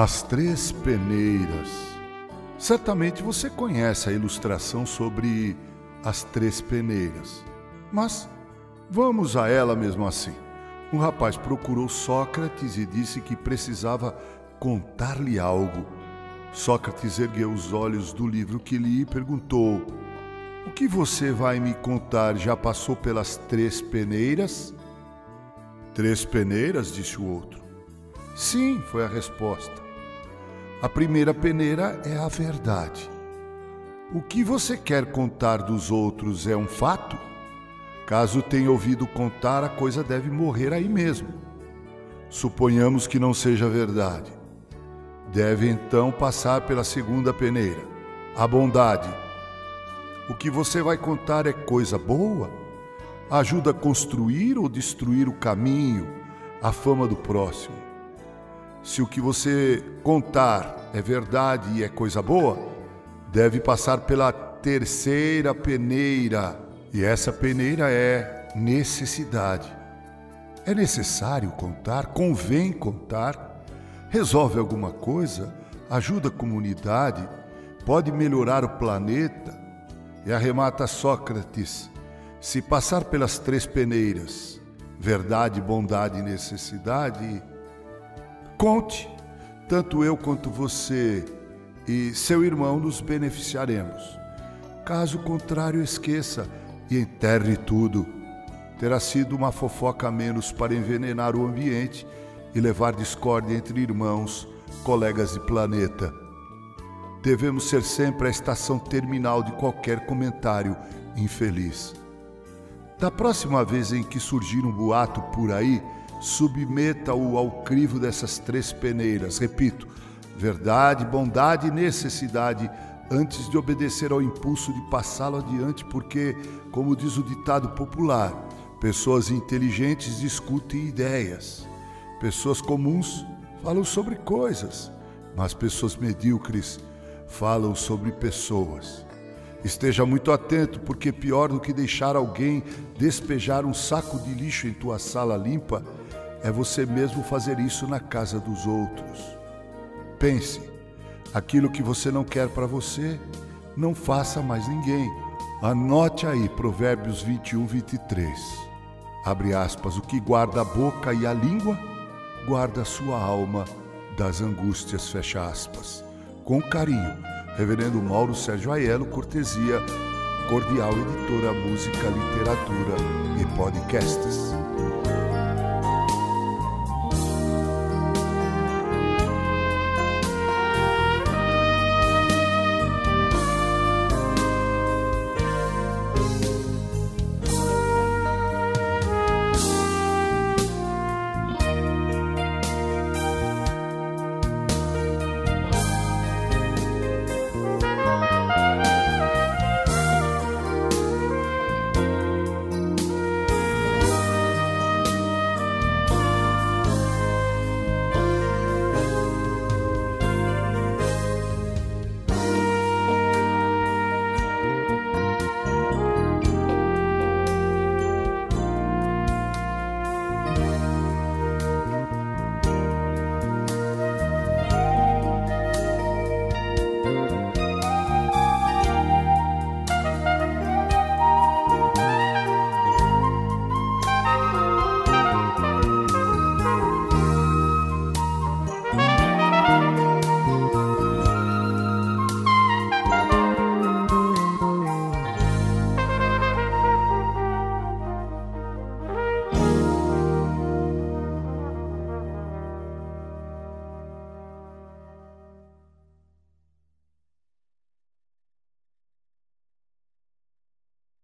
As Três Peneiras. Certamente você conhece a ilustração sobre as três peneiras, mas vamos a ela mesmo assim. Um rapaz procurou Sócrates e disse que precisava contar-lhe algo. Sócrates ergueu os olhos do livro que li e perguntou: O que você vai me contar já passou pelas três peneiras? Três peneiras? disse o outro. Sim, foi a resposta. A primeira peneira é a verdade. O que você quer contar dos outros é um fato? Caso tenha ouvido contar, a coisa deve morrer aí mesmo. Suponhamos que não seja verdade. Deve então passar pela segunda peneira, a bondade. O que você vai contar é coisa boa? Ajuda a construir ou destruir o caminho, a fama do próximo? Se o que você contar é verdade e é coisa boa, deve passar pela terceira peneira, e essa peneira é necessidade. É necessário contar, convém contar, resolve alguma coisa, ajuda a comunidade, pode melhorar o planeta. E arremata Sócrates: se passar pelas três peneiras, verdade, bondade e necessidade, Conte, tanto eu quanto você e seu irmão nos beneficiaremos. Caso contrário, esqueça e enterre tudo. Terá sido uma fofoca a menos para envenenar o ambiente e levar discórdia entre irmãos, colegas de planeta. Devemos ser sempre a estação terminal de qualquer comentário infeliz. Da próxima vez em que surgir um boato por aí, submeta-o ao crivo dessas três peneiras. Repito, verdade, bondade e necessidade, antes de obedecer ao impulso de passá-lo adiante, porque, como diz o ditado popular, pessoas inteligentes discutem ideias, pessoas comuns falam sobre coisas, mas pessoas medíocres falam sobre pessoas. Esteja muito atento, porque pior do que deixar alguém despejar um saco de lixo em tua sala limpa é você mesmo fazer isso na casa dos outros. Pense, aquilo que você não quer para você, não faça mais ninguém. Anote aí Provérbios 21, 23. Abre aspas, o que guarda a boca e a língua, guarda a sua alma das angústias, fecha aspas. Com carinho, Reverendo Mauro Sérgio Aiello, cortesia, cordial editora, música, literatura e podcasts.